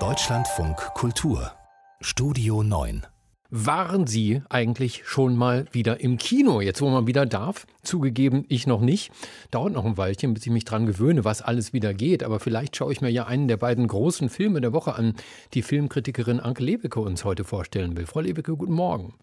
Deutschlandfunk Kultur Studio 9 waren Sie eigentlich schon mal wieder im Kino? Jetzt, wo man wieder darf? Zugegeben, ich noch nicht. Dauert noch ein Weilchen, bis ich mich dran gewöhne, was alles wieder geht. Aber vielleicht schaue ich mir ja einen der beiden großen Filme der Woche an, die Filmkritikerin Anke Lebeke uns heute vorstellen will. Frau Lebeke, guten Morgen.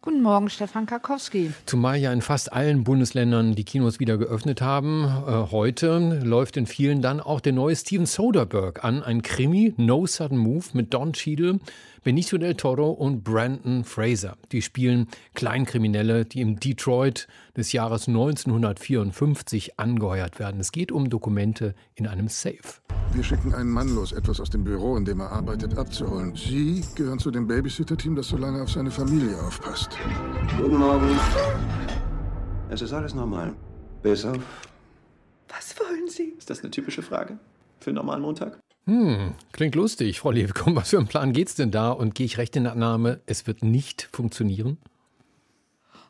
Guten Morgen, Stefan Karkowski. Zumal ja in fast allen Bundesländern die Kinos wieder geöffnet haben. Äh, heute läuft in vielen dann auch der neue Steven Soderbergh an, ein Krimi, No Sudden Move mit Don Cheadle, Benicio del Toro und Brandon Fraser. Die spielen Kleinkriminelle, die im Detroit des Jahres 1954 angeheuert werden. Es geht um Dokumente in einem Safe. Wir schicken einen Mann los, etwas aus dem Büro, in dem er arbeitet, abzuholen. Sie gehören zu dem Babysitter-Team, das so lange auf seine Familie aufpasst. Guten Morgen. Es ist alles normal. Bis auf. Was wollen Sie? Ist das eine typische Frage für einen normalen Montag? Hm, klingt lustig, Frau Lebekomm. Was für einen Plan geht's denn da? Und gehe ich recht in der Annahme, es wird nicht funktionieren?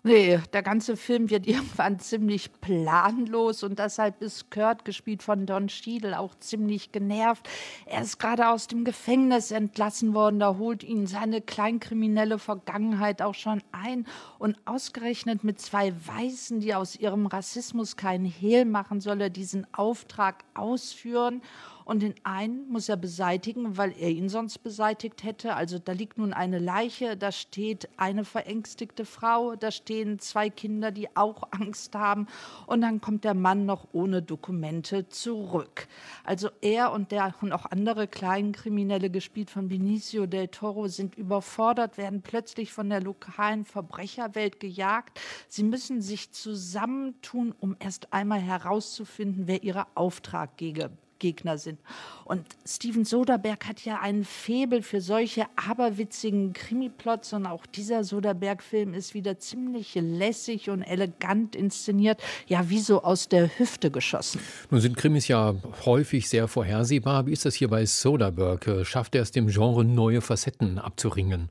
Nee, der ganze Film wird irgendwann ziemlich planlos und deshalb ist Kurt, gespielt von Don Schiedel, auch ziemlich genervt. Er ist gerade aus dem Gefängnis entlassen worden, da holt ihn seine kleinkriminelle Vergangenheit auch schon ein und ausgerechnet mit zwei Weißen, die aus ihrem Rassismus keinen Hehl machen, soll er diesen Auftrag ausführen und den einen muss er beseitigen, weil er ihn sonst beseitigt hätte. Also da liegt nun eine Leiche, da steht eine verängstigte Frau, da stehen zwei Kinder, die auch Angst haben. Und dann kommt der Mann noch ohne Dokumente zurück. Also er und der und auch andere Kleinkriminelle, gespielt von Benicio del Toro, sind überfordert, werden plötzlich von der lokalen Verbrecherwelt gejagt. Sie müssen sich zusammentun, um erst einmal herauszufinden, wer ihre Auftraggeber Gegner sind. Und Steven Soderbergh hat ja einen Febel für solche aberwitzigen Krimiplots und auch dieser Soderbergh-Film ist wieder ziemlich lässig und elegant inszeniert, ja wie so aus der Hüfte geschossen. Nun sind Krimis ja häufig sehr vorhersehbar. Wie ist das hier bei Soderbergh? Schafft er es dem Genre neue Facetten abzuringen?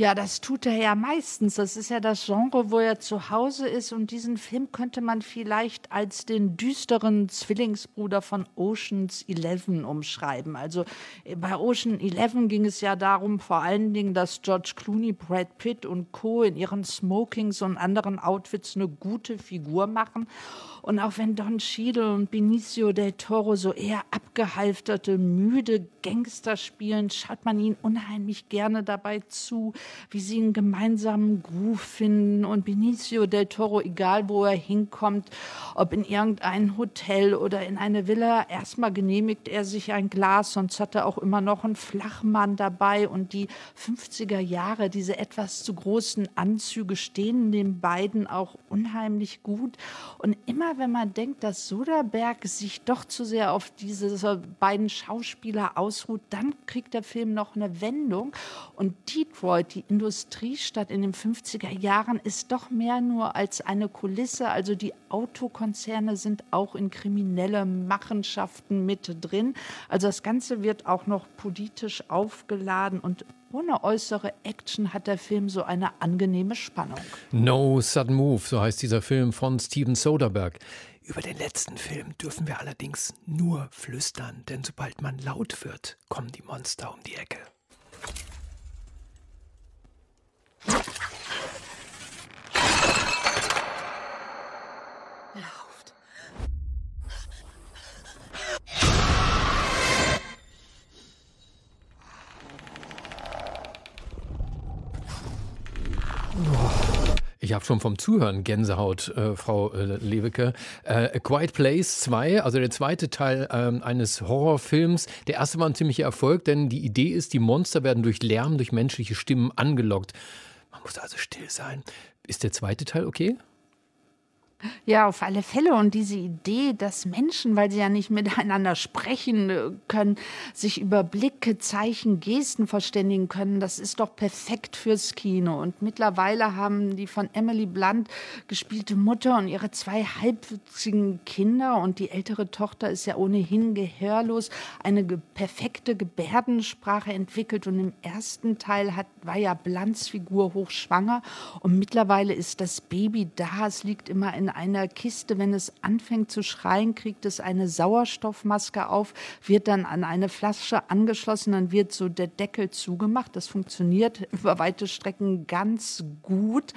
Ja, das tut er ja meistens. Das ist ja das Genre, wo er zu Hause ist. Und diesen Film könnte man vielleicht als den düsteren Zwillingsbruder von Oceans 11 umschreiben. Also äh, bei Ocean 11 ging es ja darum, vor allen Dingen, dass George Clooney, Brad Pitt und Co. in ihren Smokings und anderen Outfits eine gute Figur machen. Und auch wenn Don Cheadle und Benicio del Toro so eher abgehalfterte, müde Gangster spielen, schaut man ihnen unheimlich gerne dabei zu, wie sie einen gemeinsamen Groove finden. Und Benicio del Toro, egal wo er hinkommt, ob in irgendein Hotel oder in eine Villa, erstmal genehmigt er sich ein Glas, sonst hat er auch immer noch einen Flachmann dabei. Und die 50er Jahre, diese etwas zu großen Anzüge stehen den beiden auch unheimlich gut. Und immer immer, wenn man denkt, dass Soderbergh sich doch zu sehr auf diese beiden Schauspieler ausruht, dann kriegt der Film noch eine Wendung. Und Detroit, die Industriestadt in den 50er Jahren, ist doch mehr nur als eine Kulisse. Also die Autokonzerne sind auch in kriminelle Machenschaften mit drin. Also das Ganze wird auch noch politisch aufgeladen und ohne äußere Action hat der Film so eine angenehme Spannung. No Sudden Move, so heißt dieser Film von Steven Soderbergh. Über den letzten Film dürfen wir allerdings nur flüstern, denn sobald man laut wird, kommen die Monster um die Ecke. Ich habe schon vom Zuhören Gänsehaut, äh, Frau äh, Lewicke. Äh, A Quiet Place 2, also der zweite Teil ähm, eines Horrorfilms. Der erste war ein ziemlicher Erfolg, denn die Idee ist, die Monster werden durch Lärm, durch menschliche Stimmen angelockt. Man muss also still sein. Ist der zweite Teil okay? Ja, auf alle Fälle. Und diese Idee, dass Menschen, weil sie ja nicht miteinander sprechen äh, können, sich über Blicke, Zeichen, Gesten verständigen können, das ist doch perfekt fürs Kino. Und mittlerweile haben die von Emily Blunt gespielte Mutter und ihre zwei halbwüchsigen Kinder und die ältere Tochter ist ja ohnehin gehörlos, eine perfekte Gebärdensprache entwickelt. Und im ersten Teil hat, war ja Blunts Figur hochschwanger und mittlerweile ist das Baby da. Es liegt immer in einer Kiste. Wenn es anfängt zu schreien, kriegt es eine Sauerstoffmaske auf, wird dann an eine Flasche angeschlossen, dann wird so der Deckel zugemacht. Das funktioniert über weite Strecken ganz gut.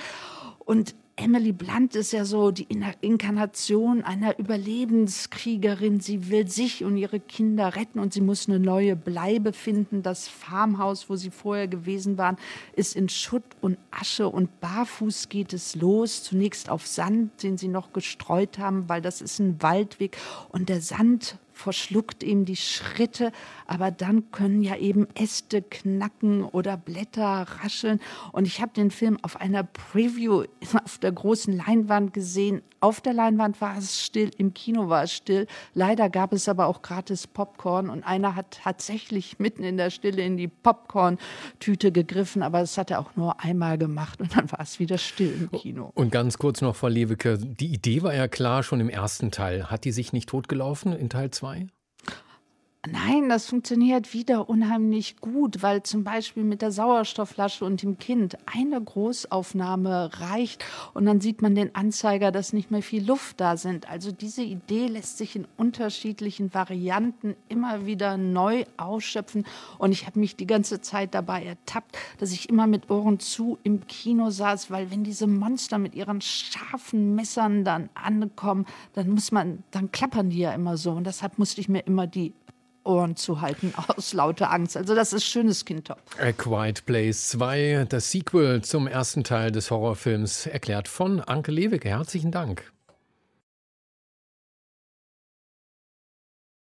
Und Emily Blunt ist ja so die Inkarnation einer Überlebenskriegerin. Sie will sich und ihre Kinder retten und sie muss eine neue Bleibe finden. Das Farmhaus, wo sie vorher gewesen waren, ist in Schutt und Asche und barfuß geht es los. Zunächst auf Sand, den sie noch gestreut haben, weil das ist ein Waldweg und der Sand verschluckt ihm die Schritte, aber dann können ja eben Äste knacken oder Blätter rascheln. Und ich habe den Film auf einer Preview auf der großen Leinwand gesehen. Auf der Leinwand war es still, im Kino war es still. Leider gab es aber auch gratis Popcorn und einer hat tatsächlich mitten in der Stille in die Popcorn-Tüte gegriffen, aber das hat er auch nur einmal gemacht und dann war es wieder still im Kino. Und ganz kurz noch, Frau Lewicke, die Idee war ja klar schon im ersten Teil. Hat die sich nicht totgelaufen in Teil 2? Zwei? Nein, das funktioniert wieder unheimlich gut, weil zum Beispiel mit der Sauerstoffflasche und dem Kind eine Großaufnahme reicht und dann sieht man den Anzeiger, dass nicht mehr viel Luft da sind. Also diese Idee lässt sich in unterschiedlichen Varianten immer wieder neu ausschöpfen und ich habe mich die ganze Zeit dabei ertappt, dass ich immer mit Ohren zu im Kino saß, weil wenn diese Monster mit ihren scharfen Messern dann ankommen, dann muss man, dann klappern die ja immer so und deshalb musste ich mir immer die Ohren zu halten aus lauter Angst. Also das ist schönes Kindtop. A Quiet Place 2, das Sequel zum ersten Teil des Horrorfilms, erklärt von Anke Lewicke. Herzlichen Dank.